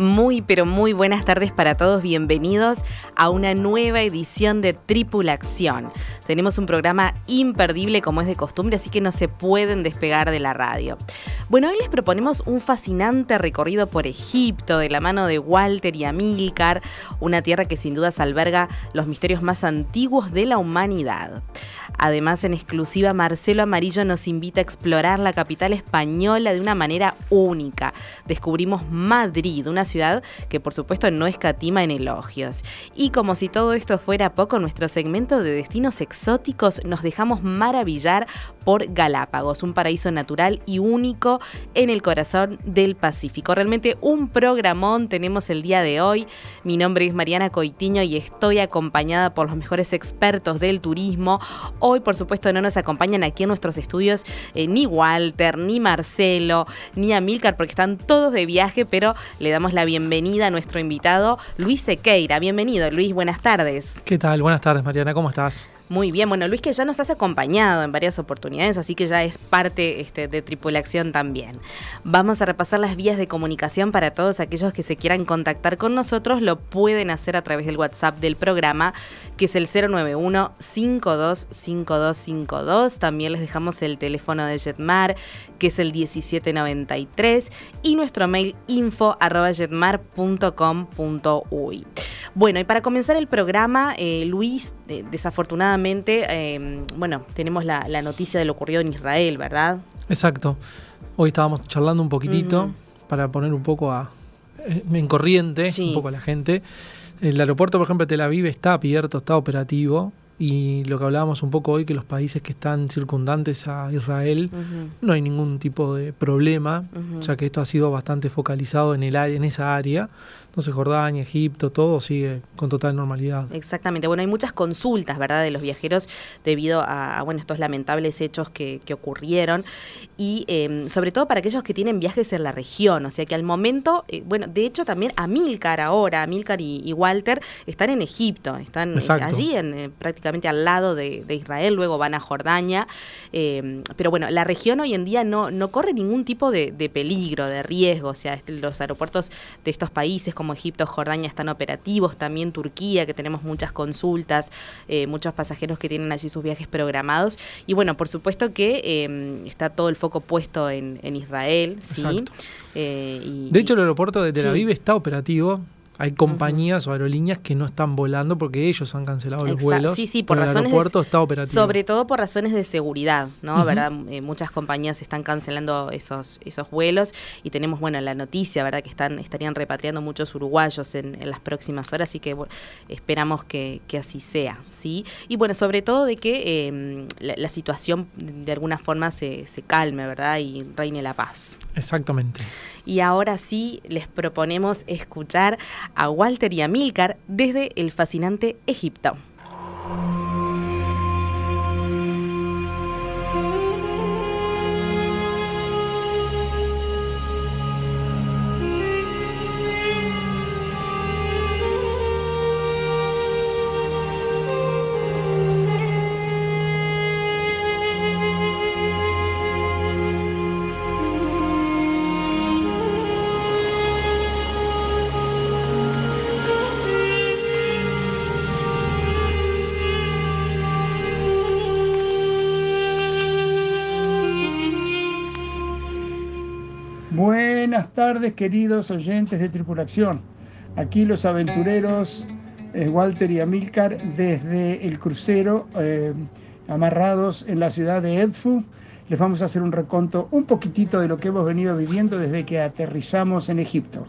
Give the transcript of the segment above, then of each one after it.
Muy, pero muy buenas tardes para todos. Bienvenidos a una nueva edición de Tripulación. Tenemos un programa imperdible como es de costumbre, así que no se pueden despegar de la radio. Bueno, hoy les proponemos un fascinante recorrido por Egipto de la mano de Walter y Amílcar, una tierra que sin dudas alberga los misterios más antiguos de la humanidad. Además, en exclusiva, Marcelo Amarillo nos invita a explorar la capital española de una manera única. Descubrimos Madrid, una ciudad que por supuesto no escatima en elogios. Y como si todo esto fuera poco, nuestro segmento de destinos exóticos nos dejamos maravillar por Galápagos, un paraíso natural y único en el corazón del Pacífico. Realmente un programón tenemos el día de hoy. Mi nombre es Mariana Coitiño y estoy acompañada por los mejores expertos del turismo. Hoy, por supuesto, no nos acompañan aquí en nuestros estudios eh, ni Walter, ni Marcelo, ni Amílcar, porque están todos de viaje, pero le damos la bienvenida a nuestro invitado, Luis Sequeira. Bienvenido, Luis, buenas tardes. ¿Qué tal? Buenas tardes, Mariana, ¿cómo estás? Muy bien, bueno, Luis que ya nos has acompañado en varias oportunidades, así que ya es parte este, de Tripulación también. Vamos a repasar las vías de comunicación para todos aquellos que se quieran contactar con nosotros, lo pueden hacer a través del WhatsApp del programa, que es el 091-525252. También les dejamos el teléfono de Jetmar, que es el 1793, y nuestro mail info arroba jetmar.com.uy. Bueno, y para comenzar el programa, eh, Luis, desafortunadamente, em, bueno, tenemos la, noticia de lo ocurrido en Israel, ¿verdad? Exacto. Hoy estábamos charlando un poquitito para poner un poco a, eh, en corriente, un poco a la gente. El aeropuerto, por ejemplo, de Tel Aviv está abierto, está operativo y lo que hablábamos un poco hoy, que los países que están circundantes a Israel no hay ningún tipo de problema, ya que esto ha sido bastante focalizado en, el, en esa área. Entonces Jordania, Egipto, todo sigue con total normalidad. Exactamente. Bueno, hay muchas consultas, ¿verdad?, de los viajeros debido a, bueno, estos lamentables hechos que, ocurrieron y em, sobre todo para aquellos que tienen viajes en la región. O sea que al momento, eh, bueno, de hecho también Amílcar ahora, Amílcar y, Walter están en Egipto, están eh, allí en, eh, prácticamente al lado de, Israel, luego van a Jordania. Em, pero bueno, la región hoy en día no, no corre ningún tipo de, de peligro, de riesgo. O sea, este, los aeropuertos de estos países como Egipto, Jordania están operativos, también Turquía, que tenemos muchas consultas, eh, muchos pasajeros que tienen allí sus viajes programados. Y bueno, por supuesto que em, está todo el foco puesto en, Israel. ¿sí? Eh, de hecho, el aeropuerto de Tel Aviv está operativo. Hay compañías o aerolíneas que no están volando porque ellos han cancelado los vuelos. Sí, sí, por razones. El aeropuerto está operativo. Sobre todo por razones de seguridad, ¿no? ¿Verdad? Eh, muchas compañías están cancelando esos, esos vuelos y tenemos, bueno, la noticia, ¿verdad? Que están estarían repatriando muchos uruguayos en, las próximas horas, así que esperamos que, así sea, ¿sí? Y bueno, sobre todo de que em, la, situación de alguna forma se, se calme, ¿verdad? Y reine la paz. Exactamente. Y ahora sí les proponemos escuchar a Walter y a Milcar desde el fascinante Egipto. Tardes, queridos oyentes de Tripulación. Aquí los aventureros eh, Walter y Amílcar desde el crucero, eh, amarrados en la ciudad de Edfu. les vamos a hacer un reconto un poquitito de lo que hemos venido viviendo desde que aterrizamos en Egipto.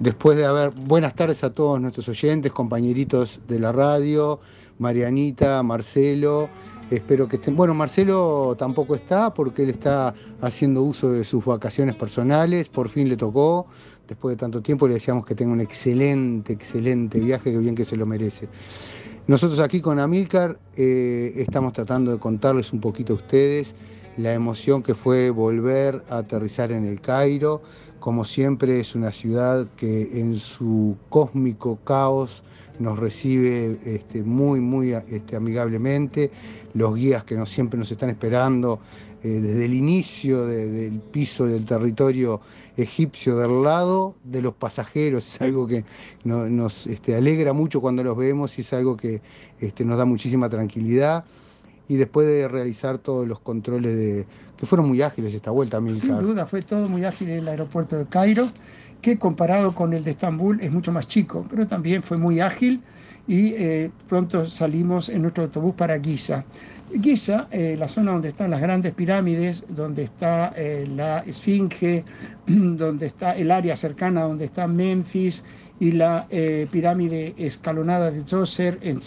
Después de haber, buenas tardes a todos nuestros oyentes, compañeritos de la radio, Marianita, Marcelo, espero que estén. Bueno, Marcelo tampoco está porque él está haciendo uso de sus vacaciones personales, por fin le tocó, después de tanto tiempo le decíamos que tenga un excelente, excelente viaje, que bien que se lo merece. Nosotros aquí con Amilcar eh, estamos tratando de contarles un poquito a ustedes la emoción que fue volver a aterrizar en el Cairo. Como siempre es una ciudad que en su cósmico caos nos recibe este, muy, muy este, amigablemente. Los guías que siempre nos están esperando eh, desde el inicio del piso del territorio egipcio del lado de los pasajeros. Es algo que nos este, alegra mucho cuando los vemos y es algo que nos da muchísima tranquilidad y después de realizar todos los controles de que fueron muy ágiles esta vuelta, Sin duda, fue todo muy ágil en el aeropuerto de Cairo, que comparado con el de Estambul es mucho más chico, pero también fue muy ágil y eh, pronto salimos en nuestro autobús para Giza. Giza, eh, la zona donde están las grandes pirámides, donde está eh, la Esfinge, donde está el área cercana donde está Memphis y la pirámide escalonada de Djoser en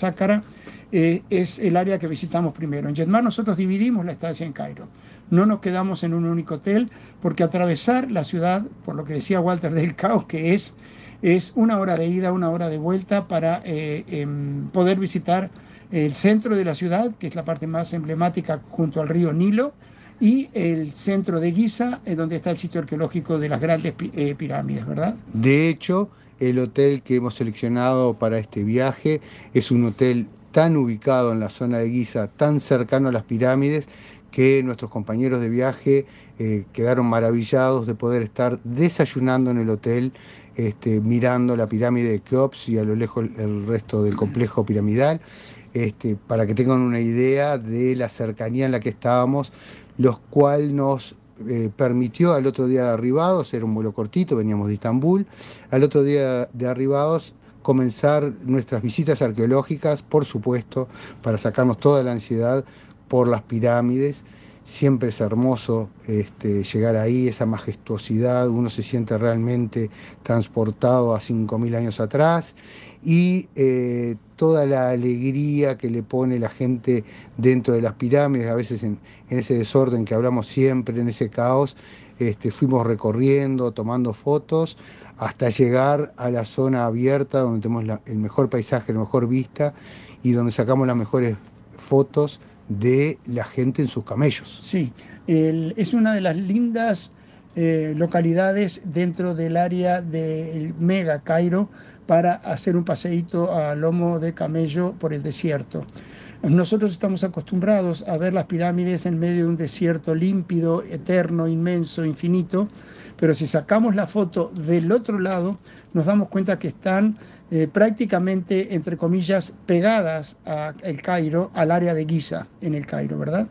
eh, es el área que visitamos primero. En Jetmar nosotros dividimos la estancia en Cairo. No nos quedamos en un único hotel porque atravesar la ciudad, por lo que decía Walter del Caos, que es, es una hora de ida, una hora de vuelta para eh, em, poder visitar el centro de la ciudad, que es la parte más emblemática junto al río Nilo, y el centro de Giza, donde está el sitio arqueológico de las grandes eh, pirámides, ¿verdad? De hecho, el hotel que hemos seleccionado para este viaje es un hotel tan ubicado en la zona de Giza, tan cercano a las pirámides, que nuestros compañeros de viaje eh, quedaron maravillados de poder estar desayunando en el hotel, este, mirando la pirámide de Keops y a lo lejos el resto del complejo piramidal, este, para que tengan una idea de la cercanía en la que estábamos, los cual nos eh, permitió al otro día de arribados, era un vuelo cortito, veníamos de Estambul, al otro día de arribados comenzar nuestras visitas arqueológicas, por supuesto, para sacarnos toda la ansiedad por las pirámides. Siempre es hermoso este, llegar ahí, esa majestuosidad, uno se siente realmente transportado a 5.000 años atrás y eh, toda la alegría que le pone la gente dentro de las pirámides, a veces en, ese desorden que hablamos siempre, en ese caos, este, fuimos recorriendo, tomando fotos, hasta llegar a la zona abierta donde tenemos el mejor paisaje, la mejor vista y donde sacamos las mejores fotos de la gente en sus camellos. Sí, es una de las lindas eh, localidades dentro del área del Mega Cairo para hacer un paseíto a lomo de camello por el desierto. Nosotros estamos acostumbrados a ver las pirámides en medio de un desierto límpido, eterno, inmenso, infinito, pero si sacamos la foto del otro lado, nos damos cuenta que están eh, prácticamente, entre comillas, pegadas al Cairo, al área de Giza en el Cairo, ¿verdad?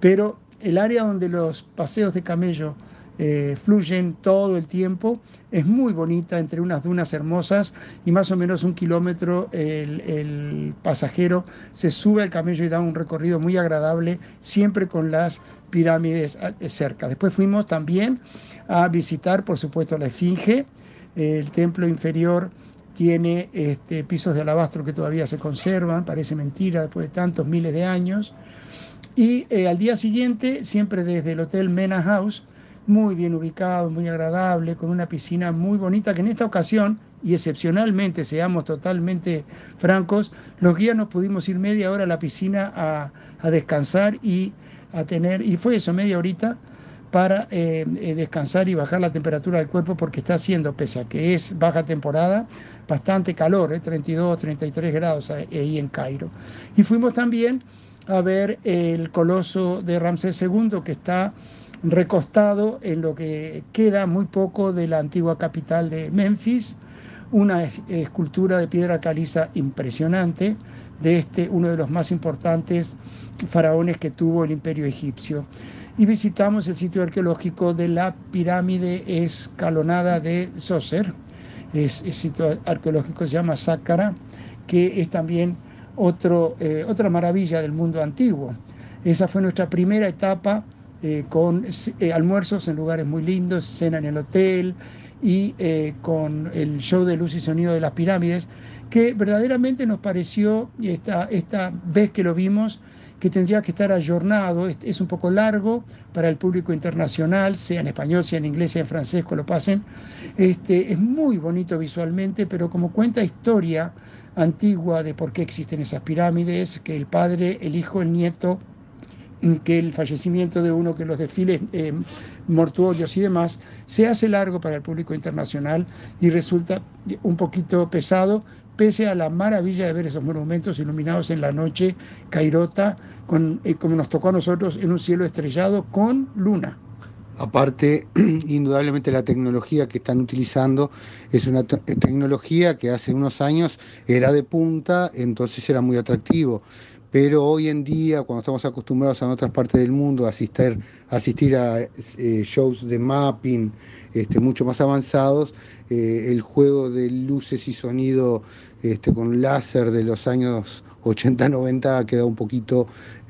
Pero el área donde los paseos de camello eh, fluyen todo el tiempo. Es muy bonita, entre unas dunas hermosas y más o menos un kilómetro el, pasajero se sube al camello y da un recorrido muy agradable, siempre con las pirámides eh, cerca. Después fuimos también a visitar, por supuesto, la Esfinge. El templo inferior tiene este, pisos de alabastro que todavía se conservan, parece mentira después de tantos miles de años. Y eh, al día siguiente, siempre desde el Hotel Mena House, muy bien ubicado, muy agradable, con una piscina muy bonita, que en esta ocasión, y excepcionalmente, seamos totalmente francos, los guías nos pudimos ir media hora a la piscina a, descansar y a tener, y fue eso, media horita, para eh, eh, descansar y bajar la temperatura del cuerpo porque está haciendo, pese a que es baja temporada, bastante calor, 32, eh, 33 grados ahí en Cairo. Y fuimos también a ver el coloso de Ramsés II que está recostado en lo que queda muy poco de la antigua capital de Memphis, una escultura de piedra caliza impresionante de este, uno de los más importantes faraones que tuvo el imperio egipcio. Y visitamos el sitio arqueológico de la pirámide escalonada de Zoser, es, el sitio arqueológico se llama Sácara, que es también otro, eh, otra maravilla del mundo antiguo. Esa fue nuestra primera etapa con almuerzos en lugares muy lindos, cena en el hotel y con el show de luz y sonido de las pirámides, que verdaderamente nos pareció, esta, esta vez que lo vimos, que tendría que estar ayornado, es, un poco largo para el público internacional, sea en español, sea en inglés, sea en francés, que lo pasen. Este, es muy bonito visualmente, pero como cuenta historia antigua de por qué existen esas pirámides, que el padre, el hijo, el nieto, que el fallecimiento de uno, que los desfiles eh, mortuorios y demás, se hace largo para el público internacional y resulta un poquito pesado, pese a la maravilla de ver esos monumentos iluminados en la noche cairota, con, eh, como nos tocó a nosotros, en un cielo estrellado con luna. Aparte, indudablemente la tecnología que están utilizando es una tecnología que hace unos años era de punta, entonces era muy atractivo pero hoy en día, cuando estamos acostumbrados en otras partes del mundo a asistir, asistir a eh, shows de mapping este, mucho más avanzados, eh, el juego de luces y sonido este, con láser de los años 80-90 ha quedado un poquito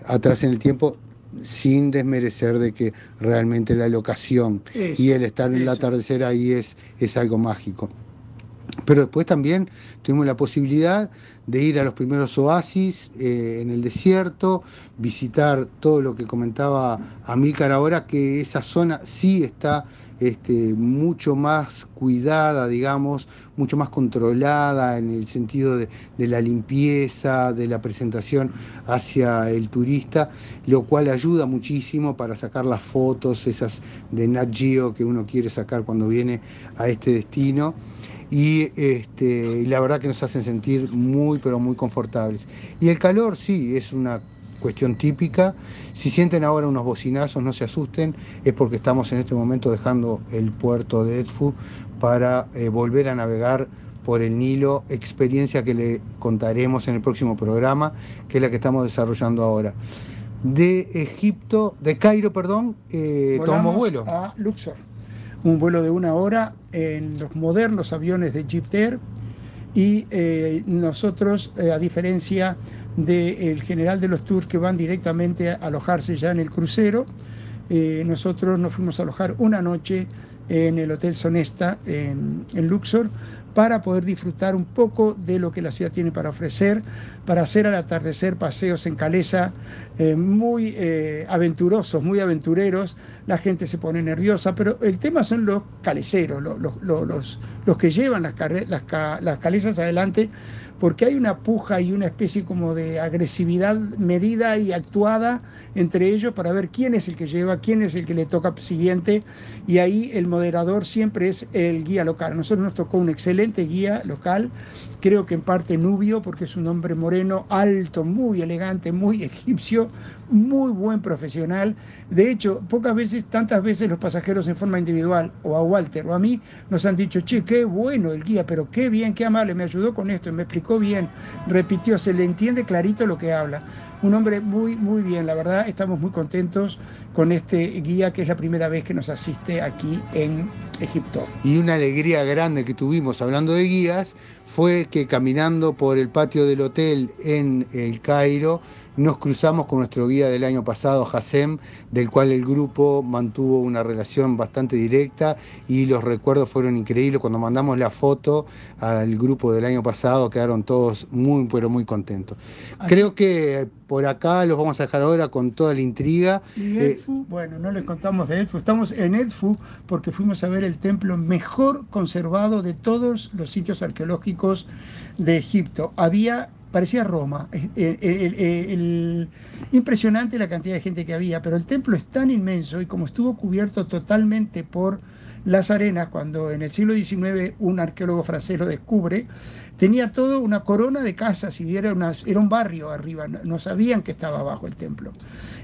atrás en el tiempo, sin desmerecer de que realmente la locación y el estar en el atardecer ahí es, es algo mágico. Pero después también tuvimos la posibilidad de ir a los primeros oasis eh, en el desierto, visitar todo lo que comentaba Amílcar ahora, que esa zona sí está este, mucho más cuidada, digamos, mucho más controlada en el sentido de, la limpieza, de la presentación hacia el turista, lo cual ayuda muchísimo para sacar las fotos, esas de Nat Geo que uno quiere sacar cuando viene a este destino y, este, la verdad que nos hacen sentir muy, pero muy confortables. Y el calor sí, es una cuestión típica. Si sienten ahora unos bocinazos, no se asusten, es porque estamos en este momento dejando el puerto de Edfu para eh, volver a navegar por el Nilo, experiencia que le contaremos en el próximo programa, que es la que estamos desarrollando ahora. De Egipto, de Cairo, perdón, eh, tomamos vuelo. A Luxor un vuelo de una hora en los modernos aviones de Jeep Air y eh, nosotros, eh, a diferencia del general de los tours que van directamente a alojarse ya en el crucero, eh, nosotros nos fuimos a alojar una noche en el Hotel Sonesta en, en Luxor para poder disfrutar un poco de lo que la ciudad tiene para ofrecer, para hacer al atardecer paseos en Calesa eh, muy eh, aventurosos, muy aventureros. La gente se pone nerviosa, pero el tema son los caleceros, los, los, los, que llevan las, las, las adelante porque hay una puja y una especie como de agresividad medida y actuada entre ellos para ver quién es el que lleva, quién es el que le toca siguiente, y ahí el moderador siempre es el guía local. A nosotros nos tocó un excelente guía local creo que en parte nubio, porque es un hombre moreno, alto, muy elegante, muy egipcio, muy buen profesional. De hecho, pocas veces, tantas veces los pasajeros en forma individual, o a Walter o a mí, nos han dicho, che, qué bueno el guía, pero qué bien, qué amable, me ayudó con esto, me explicó bien, repitió, se le entiende clarito lo que habla. Un hombre muy, muy bien, la verdad, estamos muy contentos con este guía que es la primera vez que nos asiste aquí en Egipto. Y una alegría grande que tuvimos hablando de guías fue que caminando por el patio del hotel en el Cairo nos cruzamos con nuestro guía del año pasado, Hassem, del cual el grupo mantuvo una relación bastante directa y los recuerdos fueron increíbles. Cuando mandamos la foto al grupo del año pasado quedaron todos muy, pero muy contentos. Creo que por acá los vamos a dejar ahora con toda la intriga. Y eh, Edfu, bueno, no les contamos de Edfu, estamos en Edfu porque fuimos a ver el templo mejor conservado de todos los sitios arqueológicos de Egipto. Había parecía Roma. impresionante la cantidad de gente que había, pero el templo es tan inmenso y como estuvo cubierto totalmente por las arenas, cuando en el siglo XIX un arqueólogo francés lo descubre, tenía todo una corona de casas y era, era un barrio arriba, no, sabían que estaba abajo el templo.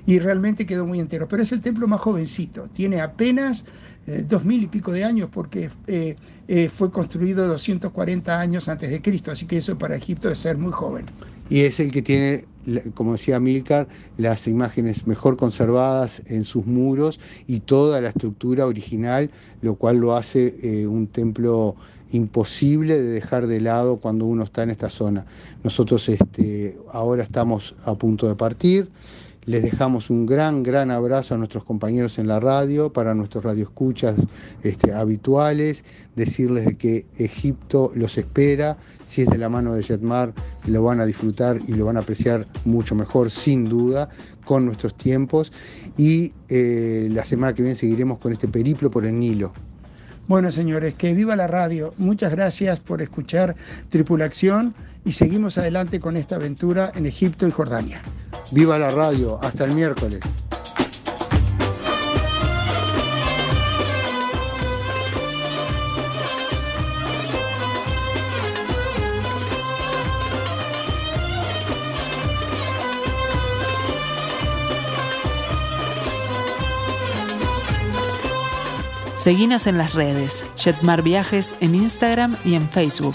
Y realmente quedó muy entero. Pero es el templo más jovencito, tiene apenas eh, dos mil y pico de años porque eh, eh, fue construido 240 años antes de Cristo, así que eso para Egipto es ser muy joven. Y es el que tiene, como decía Milcar, las imágenes mejor conservadas en sus muros y toda la estructura original, lo cual lo hace un templo imposible de dejar de lado cuando uno está en esta zona. Nosotros este, ahora estamos a punto de partir Les dejamos un gran, gran abrazo a nuestros compañeros en la radio, para nuestros radioescuchas este, habituales, decirles de que Egipto los espera, si es de la mano de Jetmar, lo van a disfrutar y lo van a apreciar mucho mejor, sin duda, con nuestros tiempos. Y eh, la semana que viene seguiremos con este periplo por el Nilo. Bueno, señores, que viva la radio. Muchas gracias por escuchar Tripulación y seguimos adelante con esta aventura en Egipto y Jordania. Viva la radio. Hasta el miércoles. Seguinos en las redes, Jetmar Viajes en Instagram y en Facebook.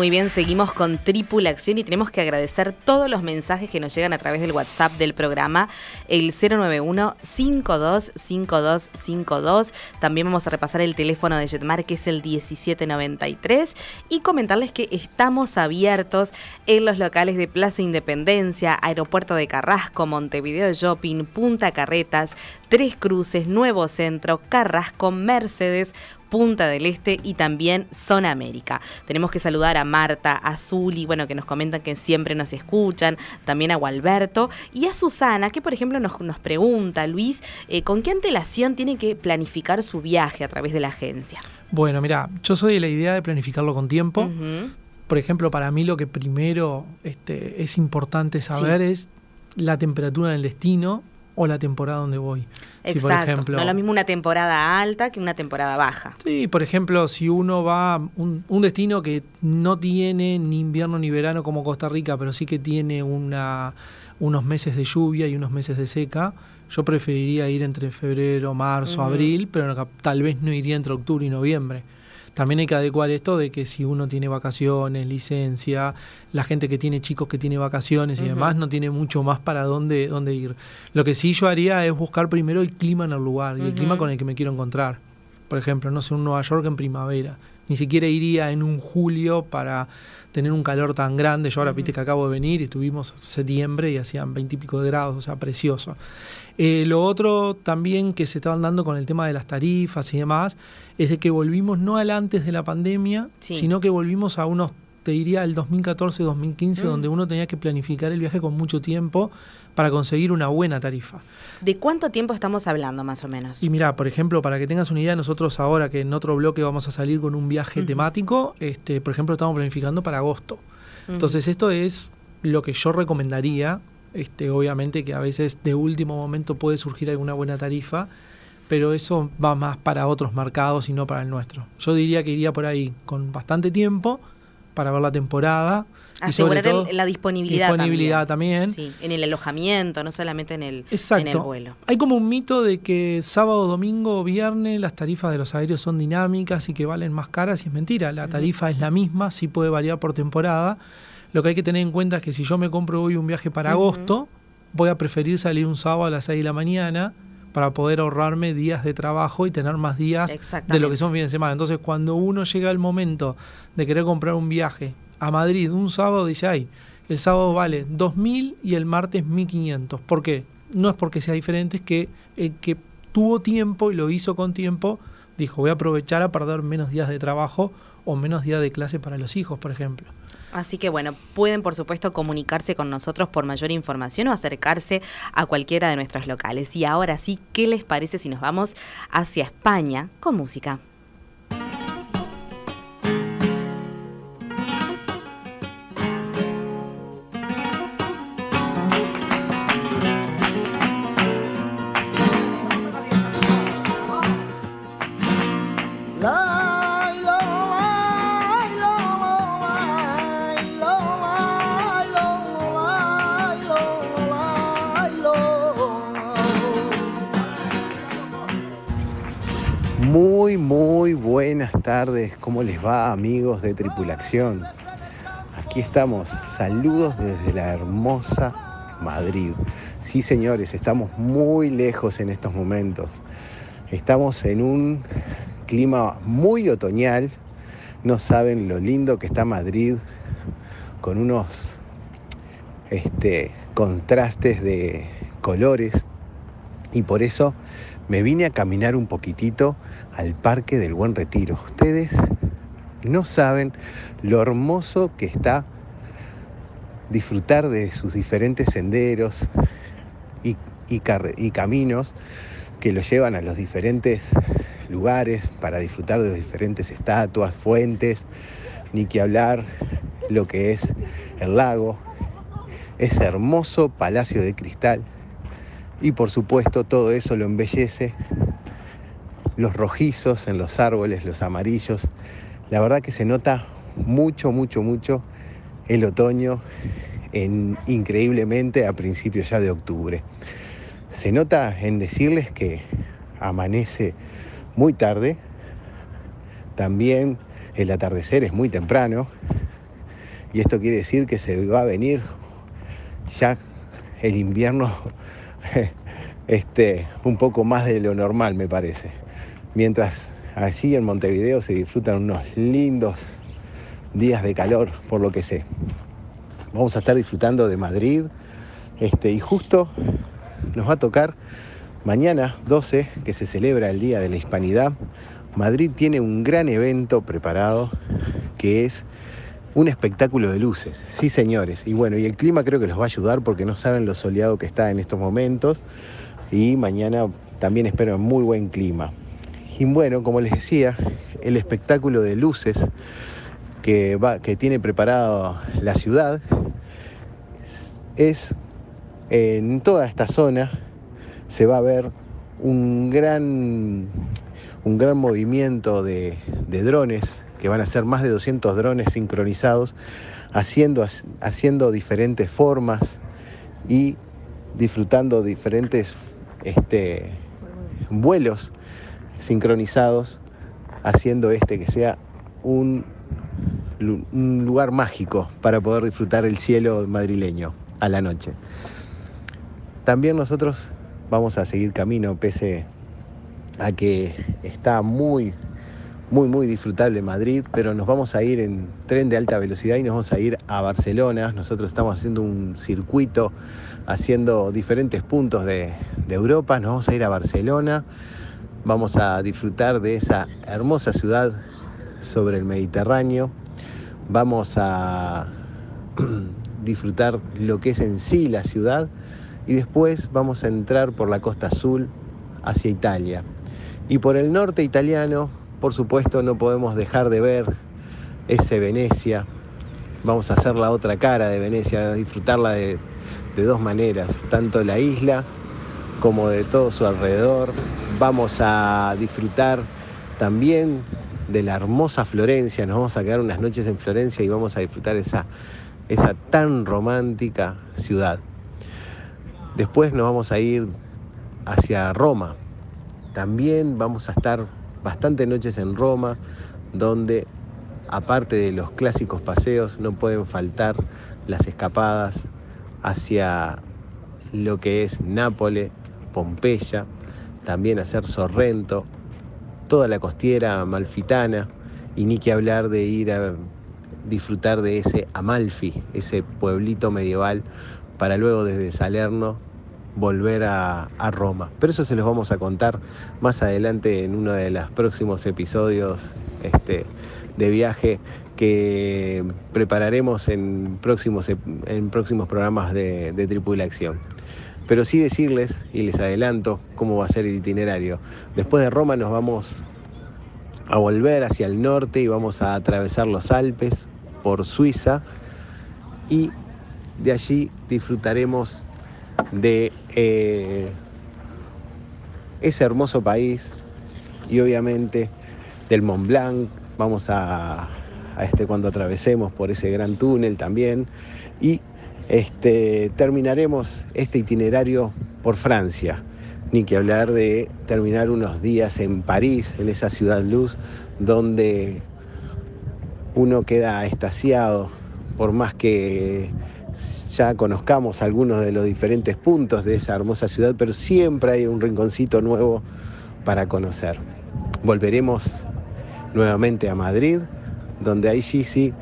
Muy bien, seguimos con Tripulación y tenemos que agradecer todos los mensajes que nos llegan a través del WhatsApp del programa, el 091-525252. También vamos a repasar el teléfono de Jetmar, que es el 1793, y comentarles que estamos abiertos en los locales de Plaza Independencia, Aeropuerto de Carrasco, Montevideo Shopping, Punta Carretas, Tres Cruces, Nuevo Centro, Carrasco, Mercedes, Punta del Este y también Zona América. Tenemos que saludar a Marta, a Zuli, bueno, que nos comentan que siempre nos escuchan, también a Gualberto y a Susana, que por ejemplo nos, nos pregunta, Luis, eh, ¿con qué antelación tiene que planificar su viaje a través de la agencia? Bueno, mira, yo soy de la idea de planificarlo con tiempo. Por ejemplo, para mí lo que primero este, es importante saber es la temperatura del destino o la temporada donde voy. Exacto. por ejemplo, no es lo mismo una temporada alta que una temporada baja. Sí, por ejemplo, si uno va a un, destino que no tiene ni invierno ni verano como Costa Rica, pero sí que tiene una, unos meses de lluvia y unos meses de seca, yo preferiría ir entre febrero, marzo, abril, pero tal vez no iría entre octubre y noviembre. También hay que adecuar esto de que si uno tiene vacaciones, licencia, la gente que tiene chicos que tiene vacaciones y demás, no tiene mucho más para dónde, dónde ir. Lo que sí yo haría es buscar primero el clima en el lugar y el clima con el que me quiero encontrar. Por ejemplo, no sé, un Nueva York en primavera. Ni siquiera iría en un julio para tener un calor tan grande. Yo ahora, viste que acabo de venir y estuvimos septiembre y hacían veintipico de grados, o sea, precioso. Eh, lo otro también que se estaban dando con el tema de las tarifas y demás, es de que volvimos no al antes de la pandemia, sino que volvimos a unos, te diría, el 2014-2015, mm. donde uno tenía que planificar el viaje con mucho tiempo para conseguir una buena tarifa. ¿De cuánto tiempo estamos hablando más o menos? Y mira, por ejemplo, para que tengas una idea, nosotros ahora que en otro bloque vamos a salir con un viaje temático, este, por ejemplo, estamos planificando para agosto. Entonces esto es lo que yo recomendaría este, obviamente que a veces de último momento puede surgir alguna buena tarifa, pero eso va más para otros mercados y no para el nuestro. Yo diría que iría por ahí con bastante tiempo para ver la temporada. Asegurar y sobre la disponibilidad, disponibilidad también. Sí, en el alojamiento, no solamente en el, en el vuelo. Hay como un mito de que sábado, domingo o viernes las tarifas de los aéreos son dinámicas y que valen más caras y es mentira. La tarifa es la misma, sí puede variar por temporada lo que hay que tener en cuenta es que si yo me compro hoy un viaje para agosto, voy a preferir salir un sábado a las 6 de la mañana para poder ahorrarme días de trabajo y tener más días de lo que son fines de semana. Entonces, cuando uno llega al momento de querer comprar un viaje a Madrid un sábado, dice, ay, el sábado vale 2.000 y el martes 1.500. ¿Por qué? No es porque sea diferente, es que el que tuvo tiempo y lo hizo con tiempo, dijo, voy a aprovechar a perder menos días de trabajo o menos días de clase para los hijos, por ejemplo. Así que bueno, pueden por supuesto comunicarse con nosotros por mayor información o acercarse a cualquiera de nuestros locales. Y ahora sí, ¿qué les parece si nos vamos hacia España con música? Tardes. ¿Cómo les va amigos de tripulación? Aquí estamos. Saludos desde la hermosa Madrid. Sí, señores, estamos muy lejos en estos momentos. Estamos en un clima muy otoñal. No saben lo lindo que está Madrid con unos este, contrastes de colores y por eso me vine a caminar un poquitito al Parque del Buen Retiro. Ustedes no saben lo hermoso que está disfrutar de sus diferentes senderos y, caminos que los llevan a los diferentes lugares para disfrutar de las diferentes estatuas, fuentes, ni que hablar lo que es el lago, ese hermoso palacio de cristal y por supuesto todo eso lo embellece los rojizos en los árboles, los amarillos. La verdad que se nota mucho, mucho, mucho el otoño en, increíblemente a principios ya de octubre. Se nota en decirles que amanece muy tarde, también el atardecer es muy temprano y esto quiere decir que se va a venir ya el invierno este, un poco más de lo normal, me parece. Mientras allí en Montevideo se disfrutan unos lindos días de calor, por lo que sé. Vamos a estar disfrutando de Madrid este, y justo nos va a tocar mañana 12, que se celebra el Día de la Hispanidad. Madrid tiene un gran evento preparado que es un espectáculo de luces, sí señores. Y bueno, y el clima creo que los va a ayudar porque no saben lo soleado que está en estos momentos. Y mañana también espero muy buen clima. Y bueno, como les decía, el espectáculo de luces que, va, que tiene preparado la ciudad es en toda esta zona se va a ver un gran, un gran movimiento de, de drones que van a ser más de 200 drones sincronizados, haciendo, haciendo diferentes formas y disfrutando diferentes este, vuelos sincronizados, haciendo este que sea un, un lugar mágico para poder disfrutar el cielo madrileño a la noche. También nosotros vamos a seguir camino pese a que está muy muy, muy disfrutable Madrid, pero nos vamos a ir en tren de alta velocidad y nos vamos a ir a Barcelona. Nosotros estamos haciendo un circuito, haciendo diferentes puntos de, Europa. Nos vamos a ir a Barcelona, vamos a disfrutar de esa hermosa ciudad sobre el Mediterráneo. Vamos a disfrutar lo que es en sí la ciudad y después vamos a entrar por la costa azul hacia Italia. Y por el norte italiano por supuesto no podemos dejar de ver ese Venecia. Vamos a hacer la otra cara de Venecia, disfrutarla de, dos maneras, tanto la isla como de todo su alrededor. Vamos a disfrutar también de la hermosa Florencia, nos vamos a quedar unas noches en Florencia y vamos a disfrutar esa, esa tan romántica ciudad. Después nos vamos a ir hacia Roma. También vamos a estar bastantes noches en Roma, donde aparte de los clásicos paseos no pueden faltar las escapadas hacia lo que es Nápoles, Pompeya, también hacer Sorrento, toda la costiera malfitana y ni que hablar de ir a disfrutar de ese Amalfi, ese pueblito medieval, para luego desde Salerno volver a, Roma. Pero eso se los vamos a contar más adelante en uno de los próximos episodios este, de viaje que prepararemos en próximos, en próximos programas de, de tripulación. Pero sí decirles, y les adelanto, cómo va a ser el itinerario. Después de Roma nos vamos a volver hacia el norte y vamos a atravesar los Alpes por Suiza y de allí disfrutaremos de eh, ese hermoso país y obviamente del Mont Blanc. Vamos a, este, cuando atravesemos por ese gran túnel también y este, terminaremos este itinerario por Francia. ni que hablar de terminar unos días en París, en esa ciudad luz, donde uno queda estasiado, por más que ya conozcamos algunos de los diferentes puntos de esa hermosa ciudad, pero siempre hay un rinconcito nuevo para conocer. Volveremos nuevamente a Madrid, donde ahí sí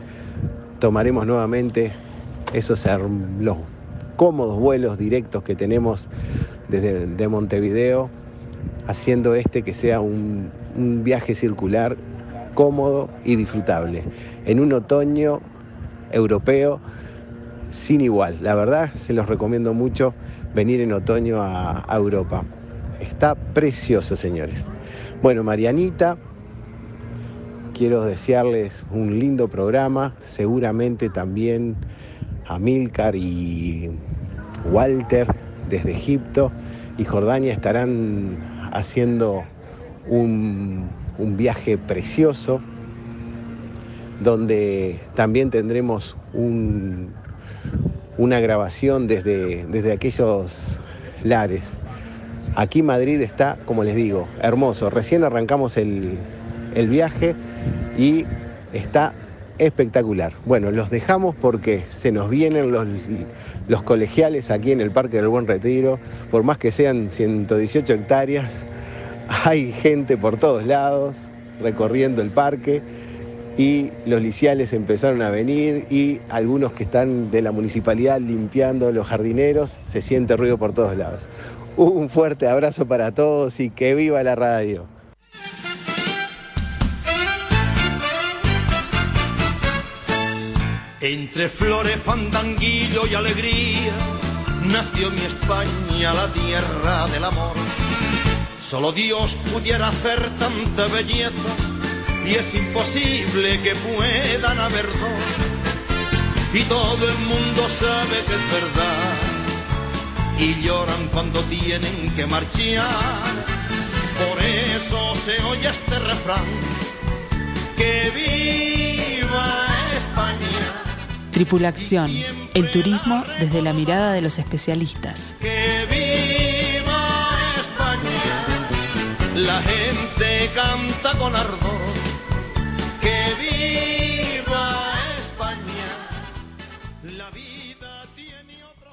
tomaremos nuevamente esos cómodos vuelos directos que tenemos desde de Montevideo, haciendo este que sea un viaje circular cómodo y disfrutable, en un otoño europeo sin igual. La verdad, se los recomiendo mucho venir en otoño a, Europa. Está precioso, señores. Bueno, Marianita, quiero desearles un lindo programa. Seguramente también a Milcar y Walter desde Egipto y Jordania estarán haciendo un, un viaje precioso donde también tendremos un, una grabación desde, desde aquellos lares. Aquí Madrid está, como les digo, hermoso. Recién arrancamos el, viaje y está espectacular. Bueno, los dejamos porque se nos vienen los, los, colegiales aquí en el Parque del Buen Retiro. Por más que sean 118 hectáreas, hay gente por todos lados recorriendo el parque y los liciales empezaron a venir y algunos que están de la municipalidad limpiando los jardineros, se siente ruido por todos lados. Un fuerte abrazo para todos y que viva la radio. Entre flores, fandanguillo y alegría, nació mi España, la tierra del amor. Solo Dios pudiera hacer tanta belleza y es imposible que puedan haber dos. Y todo el mundo sabe que es verdad y lloran cuando tienen que marchar. Por eso se oye este refrán, que viva España. Tripulación, el turismo desde la mirada de los especialistas. Que viva España, la gente canta con ardor que viva España, la vida tiene otro.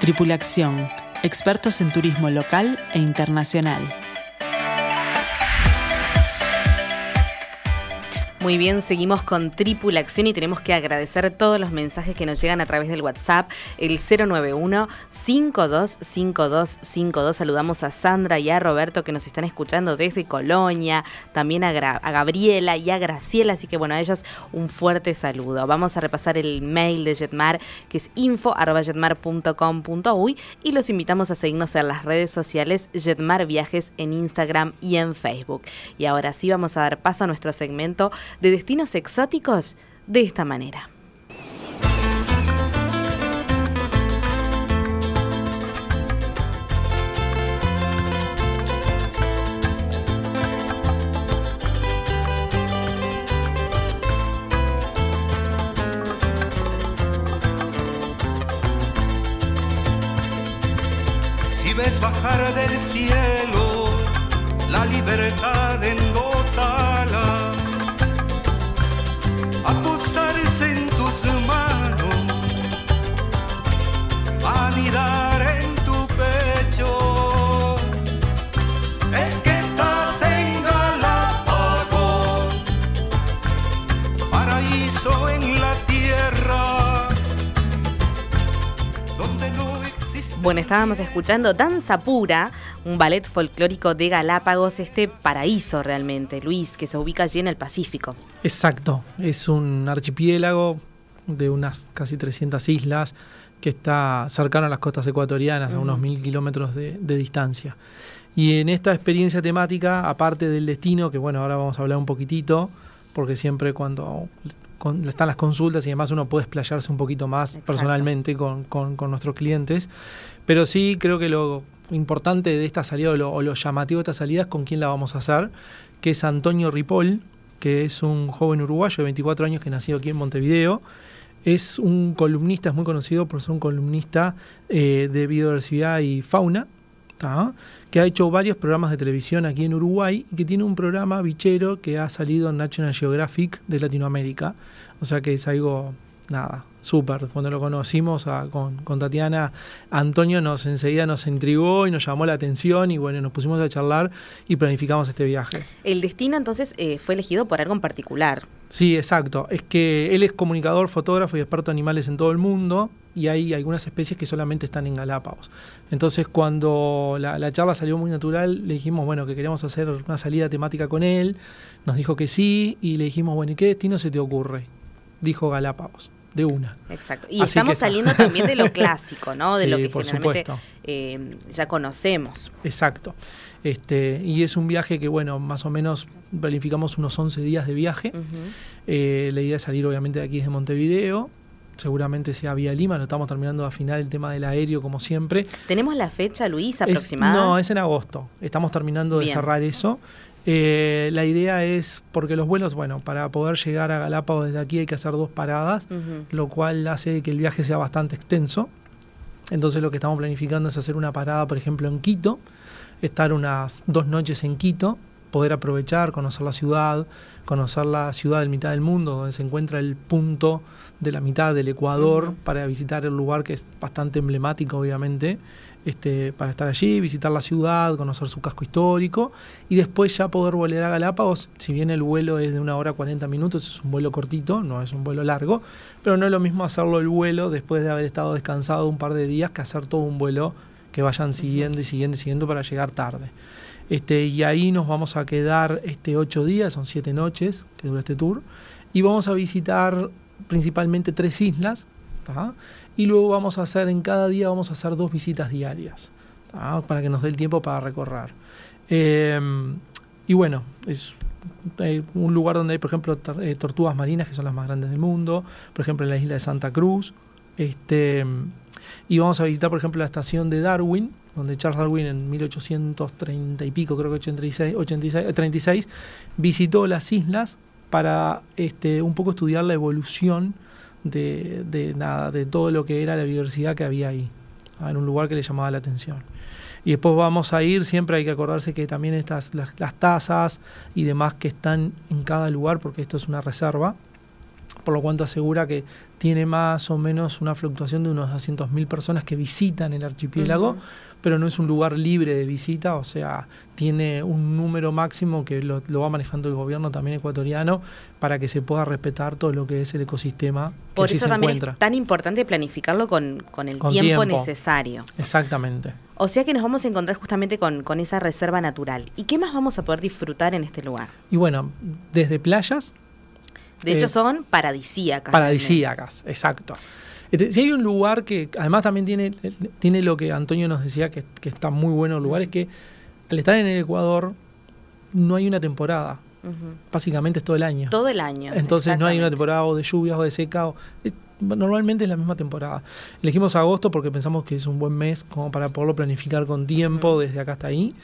Tripulación, expertos en turismo local e internacional. Muy bien, seguimos con Tripula Acción y tenemos que agradecer todos los mensajes que nos llegan a través del WhatsApp, el 091-525252. Saludamos a Sandra y a Roberto que nos están escuchando desde Colonia, también a, Gabriela y a Graciela, así que bueno, a ellos un fuerte saludo. Vamos a repasar el mail de Jetmar, que es info.jetmar.com.uy y los invitamos a seguirnos en las redes sociales Jetmar Viajes en Instagram y en Facebook. Y ahora sí vamos a dar paso a nuestro segmento de destinos exóticos de esta manera. Si ves bajar del cielo estábamos escuchando Danza Pura, un ballet folclórico de Galápagos, este paraíso realmente, Luis, que se ubica allí en el Pacífico. Exacto, es un archipiélago de unas casi 300 islas que está cercano a las costas ecuatorianas, a unos mil kilómetros de, distancia. Y en esta experiencia temática, aparte del destino, que bueno, ahora vamos a hablar un poquitito, porque siempre cuando están las consultas y demás uno puede explayarse un poquito más personalmente con, con, nuestros clientes, pero sí creo que lo importante de esta salida o lo, llamativo de esta salida es con quién la vamos a hacer, que es Antonio Ripoll, que es un joven uruguayo de 24 años que nació aquí en Montevideo. Es un columnista, es muy conocido por ser un columnista eh, de biodiversidad y fauna, que ha hecho varios programas de televisión aquí en Uruguay y que tiene un programa bichero que ha salido en National Geographic de Latinoamérica. O sea que es algo nada, súper. Cuando lo conocimos con, Tatiana, Antonio nos enseguida nos intrigó y nos llamó la atención y bueno, nos pusimos a charlar y planificamos este viaje. El destino entonces eh, fue elegido por algo en particular. Sí, exacto. Es que él es comunicador, fotógrafo y experto en animales en todo el mundo y hay algunas especies que solamente están en Galápagos. Entonces, cuando la, la, charla salió muy natural, le dijimos, bueno, que queríamos hacer una salida temática con él. Nos dijo que sí y le dijimos, bueno, ¿y qué destino se te ocurre? Dijo Galápagos de una. Exacto. Y estamos saliendo también de lo clásico, ¿no? De lo que generalmente eh, ya conocemos. Exacto. Este, y es un viaje que, bueno, más o menos planificamos unos 11 días de viaje. Eh, la idea es salir, obviamente, de aquí desde Montevideo. Seguramente sea vía Lima, no estamos terminando de afinar el tema del aéreo como siempre. ¿Tenemos la fecha, Luis, aproximada? no, es en agosto. Estamos terminando de cerrar eso. Eh, la idea es, porque los vuelos, bueno, para poder llegar a Galápagos desde aquí hay que hacer dos paradas, lo cual hace que el viaje sea bastante extenso. Entonces lo que estamos planificando es hacer una parada, por ejemplo, en Quito, estar unas dos noches en Quito, poder aprovechar, conocer la ciudad, conocer la ciudad del mitad del mundo, donde se encuentra el punto de la mitad del Ecuador, para visitar el lugar que es bastante emblemático, obviamente, este, para estar allí, visitar la ciudad, conocer su casco histórico y después ya poder volar a Galápagos. Si bien el vuelo es de una hora 40 minutos, es un vuelo cortito, no es un vuelo largo, pero no es lo mismo hacerlo el vuelo después de haber estado descansado un par de días que hacer todo un vuelo que vayan siguiendo y siguiendo y siguiendo para llegar tarde. Este, y ahí nos vamos a quedar este, ocho días, son siete noches que dura este tour, y vamos a visitar principalmente tres islas, y luego vamos a hacer, en cada día vamos a hacer dos visitas diarias, para que nos dé el tiempo para recorrer. Em, y bueno, es un lugar donde hay, por ejemplo, eh, tortugas marinas, que son las más grandes del mundo, por ejemplo, en la isla de Santa Cruz. Este, y vamos a visitar, por ejemplo, la estación de Darwin, donde Charles Darwin en 1830 y pico, creo que 86, 86, 36, visitó las islas para este, un poco estudiar la evolución de, nada, de todo lo que era la biodiversidad que había ahí, ah, en un lugar que le llamaba la atención. Y después vamos a ir, siempre hay que acordarse que también estas, las, las tasas y demás que están en cada lugar, porque esto es una reserva, por lo cual asegura que tiene más o menos una fluctuación de unos 200.000 personas que visitan el archipiélago, pero no es un lugar libre de visita, o sea, tiene un número máximo que lo, va manejando el gobierno también ecuatoriano para que se pueda respetar todo lo que es el ecosistema. Por eso también es tan importante planificarlo con, el tiempo, necesario. Exactamente. O sea que nos vamos a encontrar justamente con, con esa reserva natural. ¿Y qué más vamos a poder disfrutar en este lugar? Y bueno, desde playas, de hecho, eh, son paradisíacas. Paradisíacas, exacto. Este, si hay un lugar que además también tiene, tiene lo que Antonio nos decía que, está muy bueno el lugar, es que al estar en el Ecuador no hay una temporada. Básicamente es todo el año. Todo el año. Entonces no hay una temporada o de lluvias o de seca. normalmente es la misma temporada. Elegimos agosto porque pensamos que es un buen mes como para poderlo planificar con tiempo desde acá hasta ahí.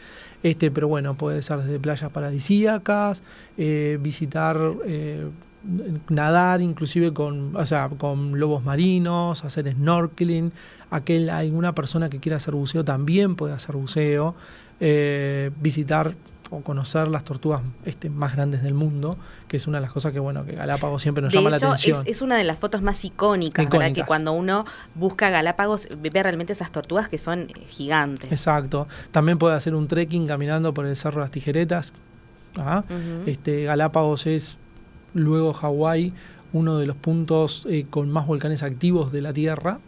Este, pero bueno, puede ser desde playas paradisíacas, eh, visitar eh, nadar inclusive con, o sea, con lobos marinos, hacer snorkeling, aquel, alguna persona que quiera hacer buceo también puede hacer buceo, eh, visitar o conocer las tortugas este, más grandes del mundo, que es una de las cosas que bueno que Galápagos siempre nos llama la atención. Es, es una de las fotos más icónicas, ¿verdad? que cuando uno busca Galápagos ve realmente esas tortugas que son gigantes. Exacto. También puede hacer un trekking caminando por el Cerro de las Tijeretas. ¿ah? este, Galápagos es luego Hawái, uno de los puntos eh, con más volcanes activos de la Tierra.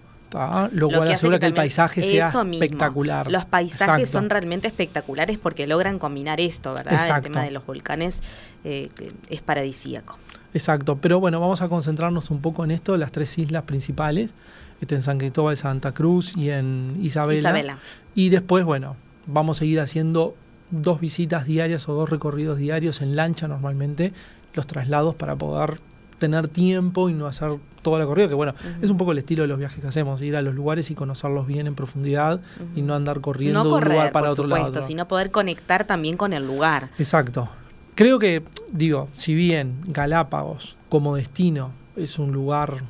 Lo, cual asegura que, el paisaje sea espectacular. Los paisajes son realmente espectaculares porque logran combinar esto, ¿verdad? El tema de los volcanes eh, es paradisíaco. Exacto, pero bueno, vamos a concentrarnos un poco en esto, las tres islas principales, este, en San Cristóbal, Santa Cruz y en Isabela. Isabela. Y después, bueno, vamos a ir haciendo dos visitas diarias o dos recorridos diarios en lancha normalmente los traslados para poder tener tiempo y no hacer todo la corrida, que bueno, es un poco el estilo de los viajes que hacemos, ir a los lugares y conocerlos bien en profundidad y no andar corriendo de un lugar para otro supuesto, lado. sino poder conectar también con el lugar. Exacto. Creo que, digo, si bien Galápagos como destino es un lugar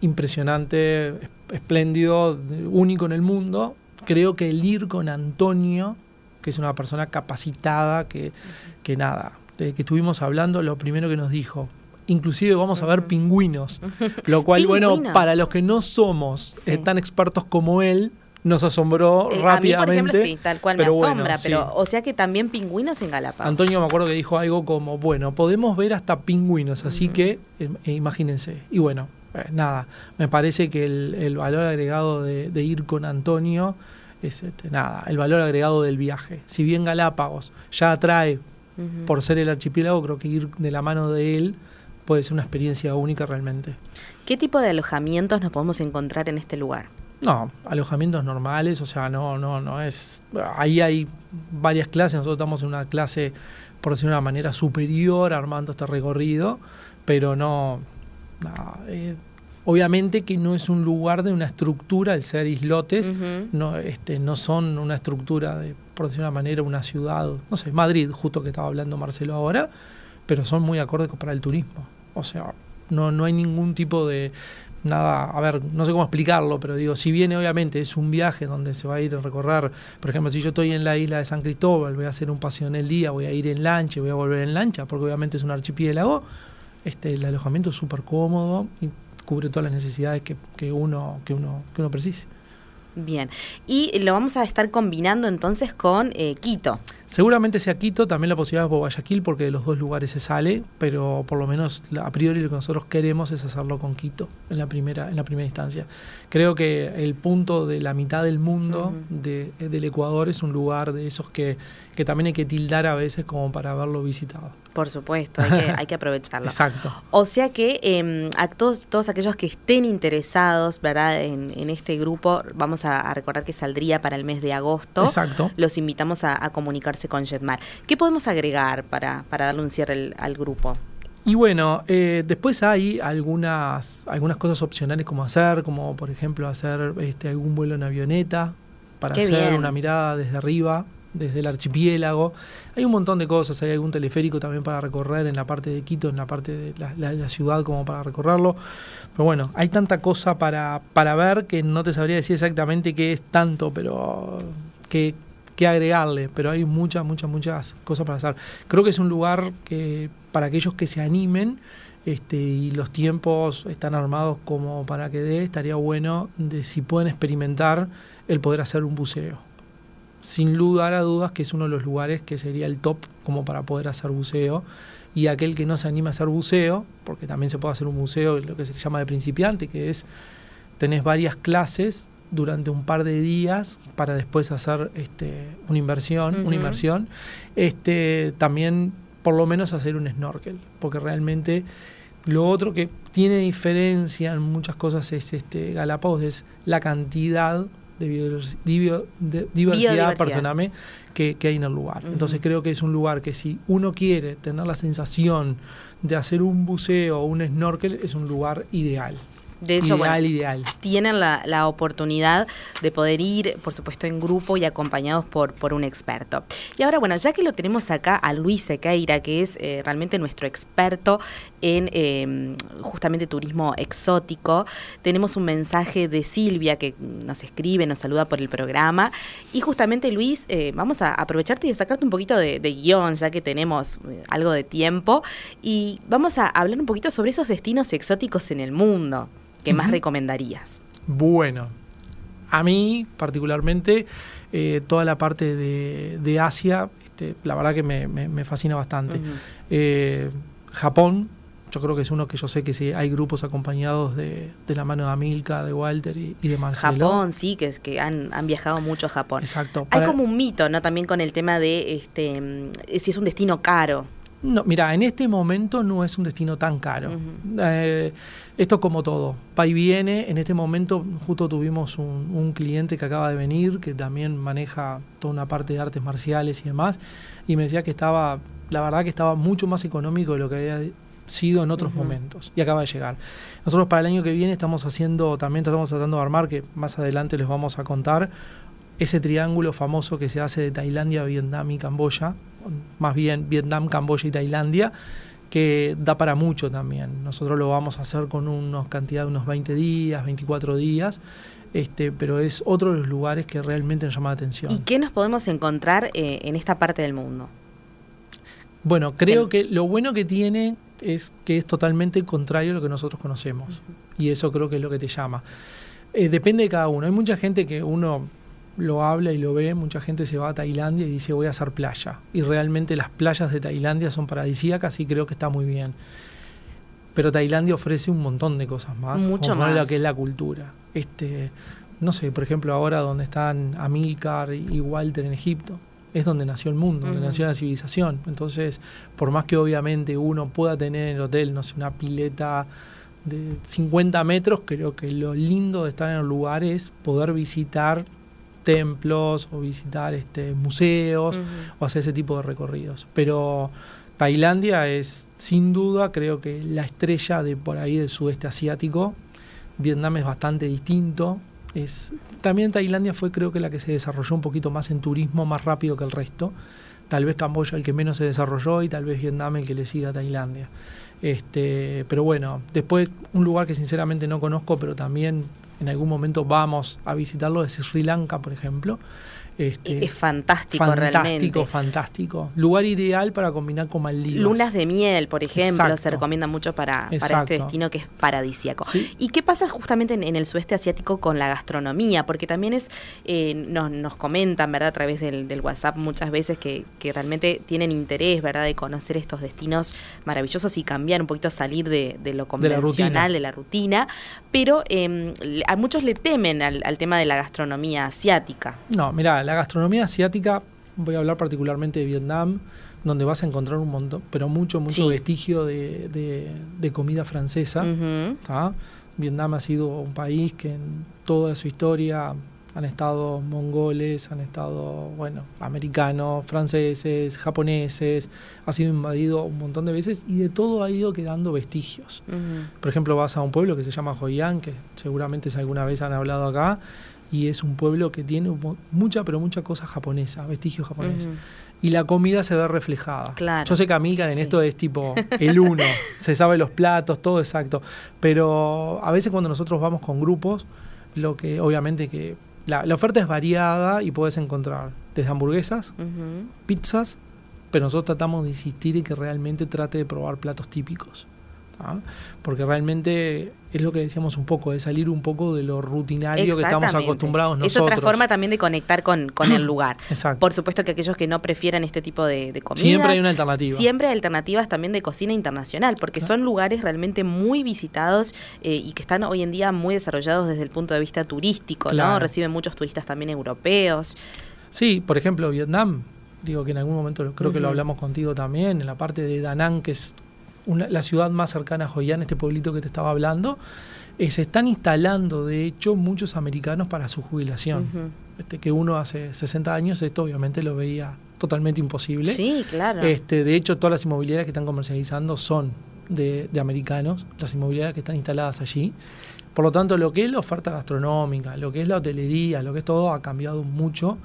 impresionante, espléndido, único en el mundo, creo que el ir con Antonio, que es una persona capacitada, que, que nada, de que estuvimos hablando, lo primero que nos dijo, inclusive vamos a ver pingüinos, lo cual, bueno, para los que no somos eh, tan expertos como él, nos asombró rápidamente. Eh, a mí, por ejemplo, sí, tal cual me asombra, pero o sea que también pingüinos en Galápagos. Antonio me acuerdo que dijo algo como, bueno, podemos ver hasta pingüinos, así que eh, imagínense. Y bueno, nada, me parece que el, valor agregado de, ir con Antonio es este, nada, el valor agregado del viaje. Si bien Galápagos ya atrae por ser el archipiélago, creo que ir de la mano de él puede ser una experiencia única realmente. ¿Qué tipo de alojamientos nos podemos encontrar en este lugar? No, alojamientos normales, o sea, no, no, no es. Ahí hay varias clases, nosotros estamos en una clase, por decirlo de una manera, superior armando este recorrido, pero no. Eh, obviamente que no es un lugar de una estructura, el ser islotes, no, este, no son una estructura de, por decirlo de una manera, una ciudad, no sé, Madrid, justo que estaba hablando Marcelo ahora, pero son muy acordes para el turismo. O sea, no, no hay ningún tipo de nada, a ver, no sé cómo explicarlo, pero digo, si viene obviamente es un viaje donde se va a ir a recorrer, por ejemplo, si yo estoy en la isla de San Cristóbal, voy a hacer un paseo en el día, voy a ir en lancha, voy a volver en lancha, porque obviamente es un archipiélago, este, el alojamiento es súper cómodo y cubre todas las necesidades que, que, uno, que, uno, que uno precise. Bien, y lo vamos a estar combinando entonces con eh, Quito. Seguramente sea Quito, también la posibilidad es Guayaquil, porque de los dos lugares se sale, pero por lo menos a priori lo que nosotros queremos es hacerlo con Quito en la primera, en la primera instancia. Creo que el punto de la mitad del mundo de, del Ecuador es un lugar de esos que, que también hay que tildar a veces como para haberlo visitado. Por supuesto, hay que, hay que aprovecharlo. Exacto. O sea que eh, a todos, todos aquellos que estén interesados ¿verdad? En, en este grupo, vamos a, recordar que saldría para el mes de agosto. Exacto. Los invitamos a, a comunicarse con Jetmar. ¿Qué podemos agregar para, para darle un cierre al grupo? Y bueno, eh, después hay algunas, algunas cosas opcionales como hacer, como por ejemplo hacer este, algún vuelo en avioneta para hacer una mirada desde arriba, desde el archipiélago. Hay un montón de cosas, hay algún teleférico también para recorrer en la parte de Quito, en la parte de la, ciudad como para recorrerlo. Pero bueno, hay tanta cosa para, para ver que no te sabría decir exactamente qué es tanto, pero que que agregarle, pero hay muchas, muchas, muchas cosas para hacer. Creo que es un lugar que para aquellos que se animen este, y los tiempos están armados como para que dé, estaría bueno de si pueden experimentar el poder hacer un buceo. Sin lugar a dudas que es uno de los lugares que sería el top como para poder hacer buceo. Y aquel que no se anima a hacer buceo, porque también se puede hacer un buceo, lo que se llama de principiante, que es, tenés varias clases durante un par de días para después hacer este, una inversión, una inversión, este, también por lo menos hacer un snorkel, porque realmente lo otro que tiene diferencia en muchas cosas es este Galápagos es la cantidad de, diversidad, personal que, hay en el lugar. Entonces creo que es un lugar que si uno quiere tener la sensación de hacer un buceo o un snorkel, es un lugar ideal. De hecho, ideal, tienen la, oportunidad de poder ir, por supuesto, en grupo y acompañados por, por un experto. Y ahora, bueno, ya que lo tenemos acá a Luis Sequeira, que es eh, realmente nuestro experto en em, justamente turismo exótico, tenemos un mensaje de Silvia que nos escribe, nos saluda por el programa. Y justamente, Luis, eh, vamos a aprovecharte y sacarte un poquito de, de guion, ya que tenemos eh, algo de tiempo, y vamos a hablar un poquito sobre esos destinos exóticos en el mundo. ¿Qué más recomendarías? Bueno, a mí particularmente eh, toda la parte de, Asia, este, la verdad que me, fascina bastante. Eh, Japón, yo creo que es uno que yo sé que sí, hay grupos acompañados de, la mano de Amilca, de Walter y, de Marcelo. Japón, sí, que, es que han, viajado mucho a Japón. Exacto. Hay como un mito, ¿no? También con el tema de este mm, si es un destino caro. No, mira, en este momento no es un destino tan caro. Eh, esto como todo, va y viene. En este momento justo tuvimos un, cliente que acaba de venir, que también maneja toda una parte de artes marciales y demás, y me decía que estaba, la verdad que estaba mucho más económico de lo que había sido en otros momentos y acaba de llegar. Nosotros para el año que viene estamos haciendo, también estamos tratando de armar, que más adelante les vamos a contar, ese triángulo famoso que se hace de Tailandia, Vietnam y Camboya, más bien Vietnam, Camboya y Tailandia, que da para mucho también. Nosotros lo vamos a hacer con unos cantidad de unos 20 días, 24 días, este, pero es otro de los lugares que realmente nos llama la atención. ¿Y qué nos podemos encontrar eh, en esta parte del mundo? Bueno, creo que lo bueno que tiene es que es totalmente contrario a lo que nosotros conocemos. Y eso creo que es lo que te llama. Eh, depende de cada uno. Hay mucha gente que uno lo habla y lo ve, mucha gente se va a Tailandia y dice voy a hacer playa. Y realmente las playas de Tailandia son paradisíacas y creo que está muy bien. Pero Tailandia ofrece un montón de cosas más, Mucho como más. lo que es la cultura. Este, no sé, por ejemplo, ahora donde están Amilcar y Walter en Egipto, es donde nació el mundo, donde nació la civilización. Entonces, por más que obviamente uno pueda tener en el hotel, no sé, una pileta de 50 metros, creo que lo lindo de estar en el lugar es poder visitar templos o visitar este, museos o hacer ese tipo de recorridos. Pero Tailandia es sin duda, creo que la estrella de por ahí del sudeste asiático. Vietnam es bastante distinto. Es, también Tailandia fue creo que la que se desarrolló un poquito más en turismo, más rápido que el resto. Tal vez Camboya el que menos se desarrolló y tal vez Vietnam el que le siga a Tailandia. Este, pero bueno, después un lugar que sinceramente no conozco, pero también en algún momento vamos a visitarlo es Sri Lanka, por ejemplo. Este, es fantástico, fantástico, realmente. fantástico. Lugar ideal para combinar con Maldivas. Lunas de miel, por ejemplo, se recomienda mucho para, este destino que es paradisíaco. Sí. ¿Y qué pasa justamente en, en el sudeste asiático con la gastronomía? Porque también es, eh, nos, nos comentan, ¿verdad? A través del, del WhatsApp muchas veces que, que realmente tienen interés, ¿verdad? De conocer estos destinos maravillosos y cambiar un poquito, salir de, de lo De la rutina. convencional, de la rutina. Pero eh, a muchos le temen al, al tema de la gastronomía asiática. No, mira, la gastronomía asiática, voy a hablar particularmente de Vietnam, donde vas a encontrar un montón, pero mucho, mucho Sí. vestigio de, de- de comida francesa. Ujú. ¿tá? Vietnam ha sido un país que en toda su historia han estado mongoles, han estado, bueno, americanos, franceses, japoneses, ha sido invadido un montón de veces y de todo ha ido quedando vestigios. Ujú. Por ejemplo, vas a un pueblo que se llama Hoi An, que seguramente si alguna vez han hablado acá, y es un pueblo que tiene mu- mucha, pero mucha cosa japonesa, vestigios japoneses. Ujú. Y la comida se ve reflejada. Claro. Yo sé que Amilcar en Sí. esto es tipo el uno, se sabe los platos, todo exacto. Pero a veces cuando nosotros vamos con grupos, lo que obviamente que la, la oferta es variada y puedes encontrar desde hamburguesas, pizzas, pero nosotros tratamos de insistir en que realmente trate de probar platos típicos. ¿Tá? Porque realmente es lo que decíamos un poco, de salir un poco de lo rutinario que estamos acostumbrados Es nosotros. otra forma también de conectar con, con el lugar. Exacto. Por supuesto que aquellos que no prefieran este tipo de, de comidas. Siempre hay una alternativa. Siempre hay alternativas también de cocina internacional, porque son lugares realmente muy visitados eh, y que están hoy en día muy desarrollados desde el punto de vista turístico, ¿no? Reciben muchos turistas también europeos. Sí, por ejemplo, Vietnam, digo que en algún momento creo que lo hablamos contigo también, en la parte de Da Nang, que es una- la ciudad más cercana a An, este pueblito que te estaba hablando, eh, se están instalando, de hecho, muchos americanos para su jubilación. Este, que uno hace 60 años, esto obviamente lo veía totalmente imposible. Sí, claro. Este, de hecho, todas las inmobiliarias que están comercializando son de, de americanos, las inmobiliarias que están instaladas allí. Por lo tanto, lo que es la oferta gastronómica, lo que es la hotelería, lo que es todo, ha cambiado mucho.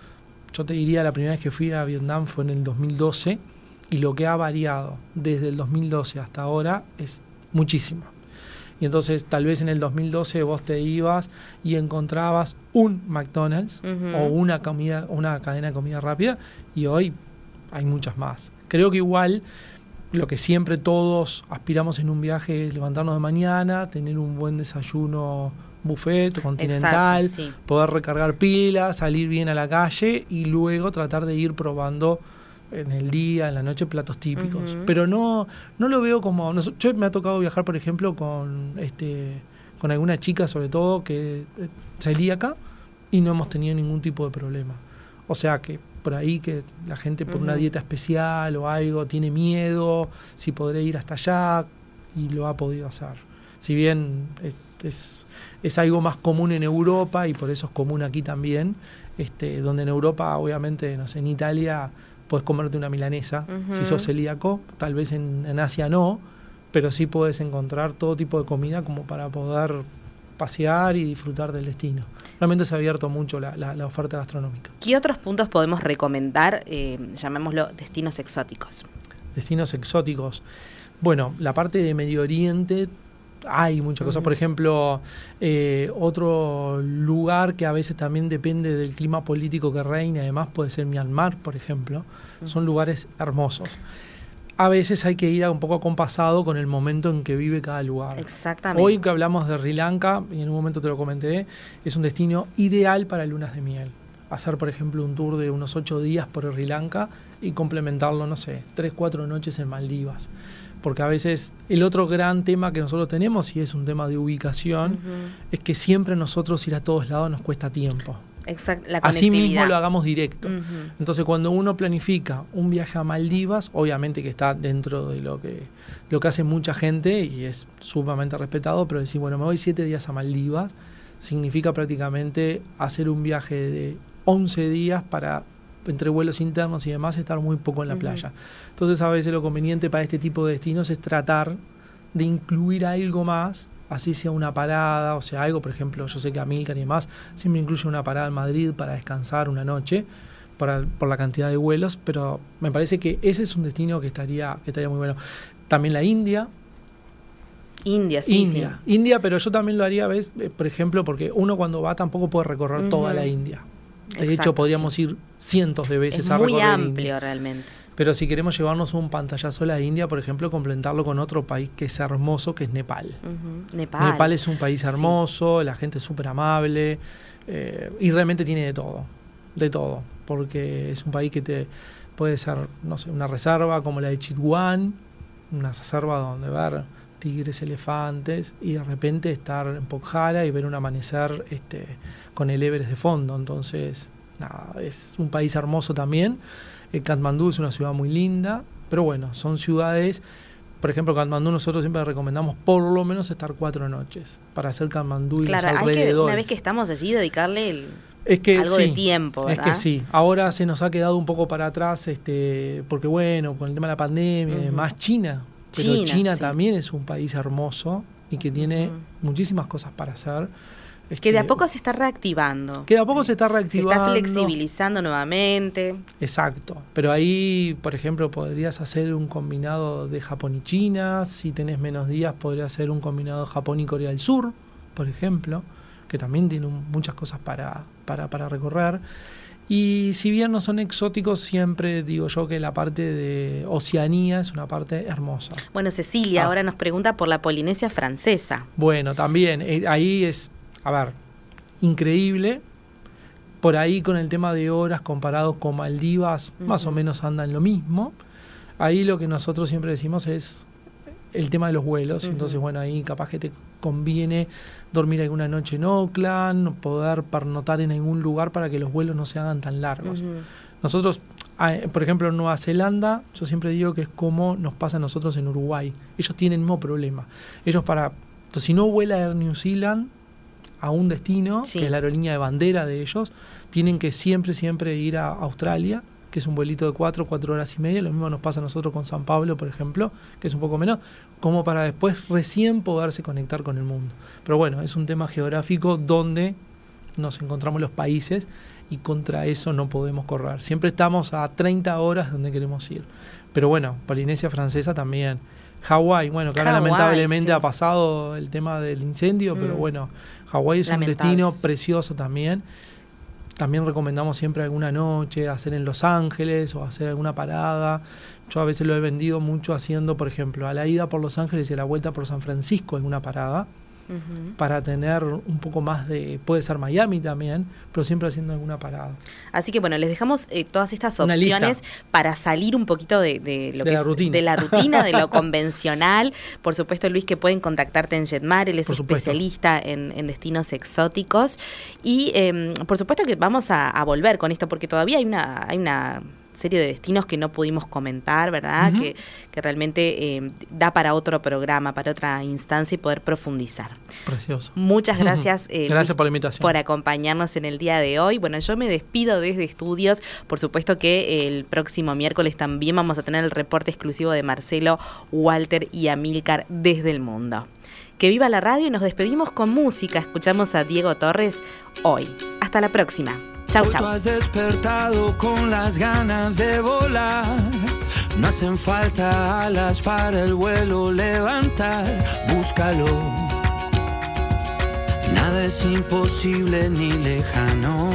Yo te diría, la primera vez que fui a Vietnam fue en el 2012 y lo que ha variado desde el 2012 hasta ahora es muchísimo. Y entonces tal vez en el 2012 vos te ibas y encontrabas un McDonald's o una comida, una cadena de comida rápida y hoy hay muchas más. Creo que igual lo que siempre todos aspiramos en un viaje es levantarnos de mañana, tener un buen desayuno buffet continental, Exacto, sí. poder recargar pilas, salir bien a la calle y luego tratar de ir probando en el día, en la noche, platos típicos. Pero no, no lo veo como... Yo me ha tocado viajar, por ejemplo, con este con alguna chica, sobre todo, que eh, celíaca y no hemos tenido ningún tipo de problema. O sea que por ahí que la gente por una dieta especial o algo tiene miedo, si podré ir hasta allá y lo ha podido hacer. Si bien es, es, es algo más común en Europa y por eso es común aquí también, este, donde en Europa, obviamente, no sé, en Italia puedes comerte una milanesa si sos celíaco, tal vez en, en Asia no, pero sí puedes encontrar todo tipo de comida como para poder pasear y disfrutar del destino. Realmente se ha abierto mucho la, oferta gastronómica. ¿Qué otros puntos podemos recomendar, eh, llamémoslo, destinos exóticos? Destinos exóticos. Bueno, la parte de Medio Oriente hay muchas cosas. Por ejemplo, eh, otro lugar que a veces también depende del clima político que reina, además puede ser Myanmar, por ejemplo. Son lugares hermosos. A veces hay que ir un poco acompasado con el momento en que vive cada lugar. Exactamente. Hoy que hablamos de Sri Lanka, y en un momento te lo comenté, es un destino ideal para lunas de miel. Hacer, por ejemplo, un tour de unos ocho días por Sri Lanka y complementarlo, no sé, tres, cuatro noches en Maldivas porque a veces el otro gran tema que nosotros tenemos, y es un tema de ubicación, es que siempre nosotros ir a todos lados nos cuesta tiempo. Exacto, la Así mismo lo hagamos directo. Entonces, cuando uno planifica un viaje a Maldivas, obviamente que está dentro de lo que, lo que hace mucha gente y es sumamente respetado, pero decir, bueno, me voy siete días a Maldivas, significa prácticamente hacer un viaje de 11 días para entre vuelos internos y demás, estar muy poco en la playa. Entonces a veces lo conveniente para este tipo de destinos es tratar de incluir algo más, así sea una parada, o sea, algo, por ejemplo, yo sé que Amilcar y demás siempre incluye una parada en Madrid para descansar una noche. por la cantidad de vuelos, pero me parece que ese es un destino que estaría, que estaría muy bueno. También la India, India, sí. India, India, pero yo también lo haría, ¿ves? Eh, por ejemplo, porque uno cuando va tampoco puede recorrer toda la India. De hecho, podríamos ir cientos de veces a recorrer. Muy amplio realmente. Pero si queremos llevarnos un pantallazo a la India, por ejemplo, complementarlo con otro país que es hermoso, que es Nepal. Nepal. Nepal. es un país hermoso, la gente es súper amable eh, y realmente tiene de todo, de todo, porque es un país que te puede ser, no sé, una reserva como la de Chitwan, una reserva donde ver tigres, elefantes y de repente estar en Pokhara y ver un amanecer este, con el Everest de fondo. Entonces, nada, es un país hermoso también. El eh, Katmandú es una ciudad muy linda, pero bueno, son ciudades. Por ejemplo, Katmandú nosotros siempre recomendamos por lo menos estar cuatro noches para hacer Katmandú y claro, los alrededores. Hay que, una vez que estamos allí, dedicarle el, es que algo de tiempo. Es que sí. Ahora se nos ha quedado un poco para atrás, este, porque bueno, con el tema de la pandemia y demás, China. Pero China, también es un país hermoso y que tiene muchísimas cosas para hacer que de a este, poco se está reactivando. Que de a poco se está reactivando. Se está flexibilizando nuevamente. Exacto. Pero ahí, por ejemplo, podrías hacer un combinado de Japón y China. Si tenés menos días, podrías hacer un combinado de Japón y Corea del Sur, por ejemplo, que también tiene muchas cosas para, para, para recorrer. Y si bien no son exóticos, siempre digo yo que la parte de Oceanía es una parte hermosa. Bueno, Cecilia ah. ahora nos pregunta por la Polinesia francesa. Bueno, también, eh, ahí es a ver, increíble. Por ahí con el tema de horas comparados con Maldivas, más o menos andan lo mismo. Ahí lo que nosotros siempre decimos es el tema de los vuelos. Entonces, bueno, ahí capaz que te conviene dormir alguna noche en Oakland, poder pernotar en algún lugar para que los vuelos no se hagan tan largos. Nosotros, por ejemplo, en Nueva Zelanda, yo siempre digo que es como nos pasa a nosotros en Uruguay. Ellos tienen el mismo problema. Ellos para... Entonces, si no vuela Air New Zealand, a un destino, que es la aerolínea de bandera de ellos, tienen que siempre, siempre ir a Australia, que es un vuelito de cuatro, cuatro horas y media. Lo mismo nos pasa a nosotros con San Pablo, por ejemplo, que es un poco menos, como para después recién poderse conectar con el mundo. Pero bueno, es un tema geográfico donde nos encontramos los países y contra eso no podemos correr. Siempre estamos a 30 horas donde queremos ir. Pero bueno, Polinesia Francesa también Hawái, bueno, que ahora lamentablemente ha pasado el tema del incendio, pero mm. bueno, Hawái es un destino precioso también. También recomendamos siempre alguna noche hacer en Los Ángeles o hacer alguna parada. Yo a veces lo he vendido mucho haciendo, por ejemplo, a la ida por Los Ángeles y a la vuelta por San Francisco alguna parada para tener un poco más de, puede ser Miami también, pero siempre haciendo alguna parada. Así que bueno, les dejamos eh, todas estas opciones para salir un poquito de, lo que la rutina. de la rutina, de lo convencional. Por supuesto, Luis, que pueden contactarte en Jetmar, él es especialista en, destinos exóticos. Y em, por supuesto que vamos a, volver con esto, porque todavía hay una, hay una serie de destinos que no pudimos comentar, ¿verdad? que, que, realmente eh, da para otro programa, para otra instancia y poder profundizar. Precioso. Muchas gracias, eh, gracias por la invitación. Por acompañarnos en el día de hoy. Bueno, yo me despido desde estudios. Por supuesto que el próximo miércoles también vamos a tener el reporte exclusivo de Marcelo, Walter y Amilcar desde el mundo. Que viva la radio y nos despedimos con música. Escuchamos a Diego Torres hoy. Hasta la próxima. Chau, chau. has despertado con las ganas de volar. No hacen falta alas para el vuelo levantar. Búscalo. Nada es imposible ni lejano.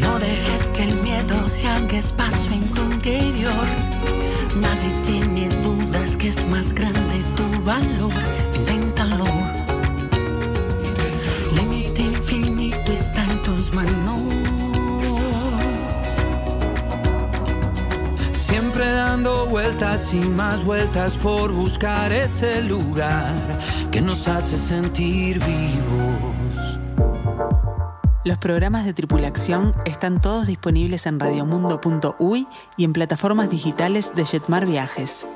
No dejes que el miedo se haga espacio en tu interior. Nadie tiene dudas que es más grande tu valor. Dando vueltas y más vueltas por buscar ese lugar que nos hace sentir vivos. Los programas de tripulación están todos disponibles en radiomundo.uy y en plataformas digitales de Jetmar Viajes.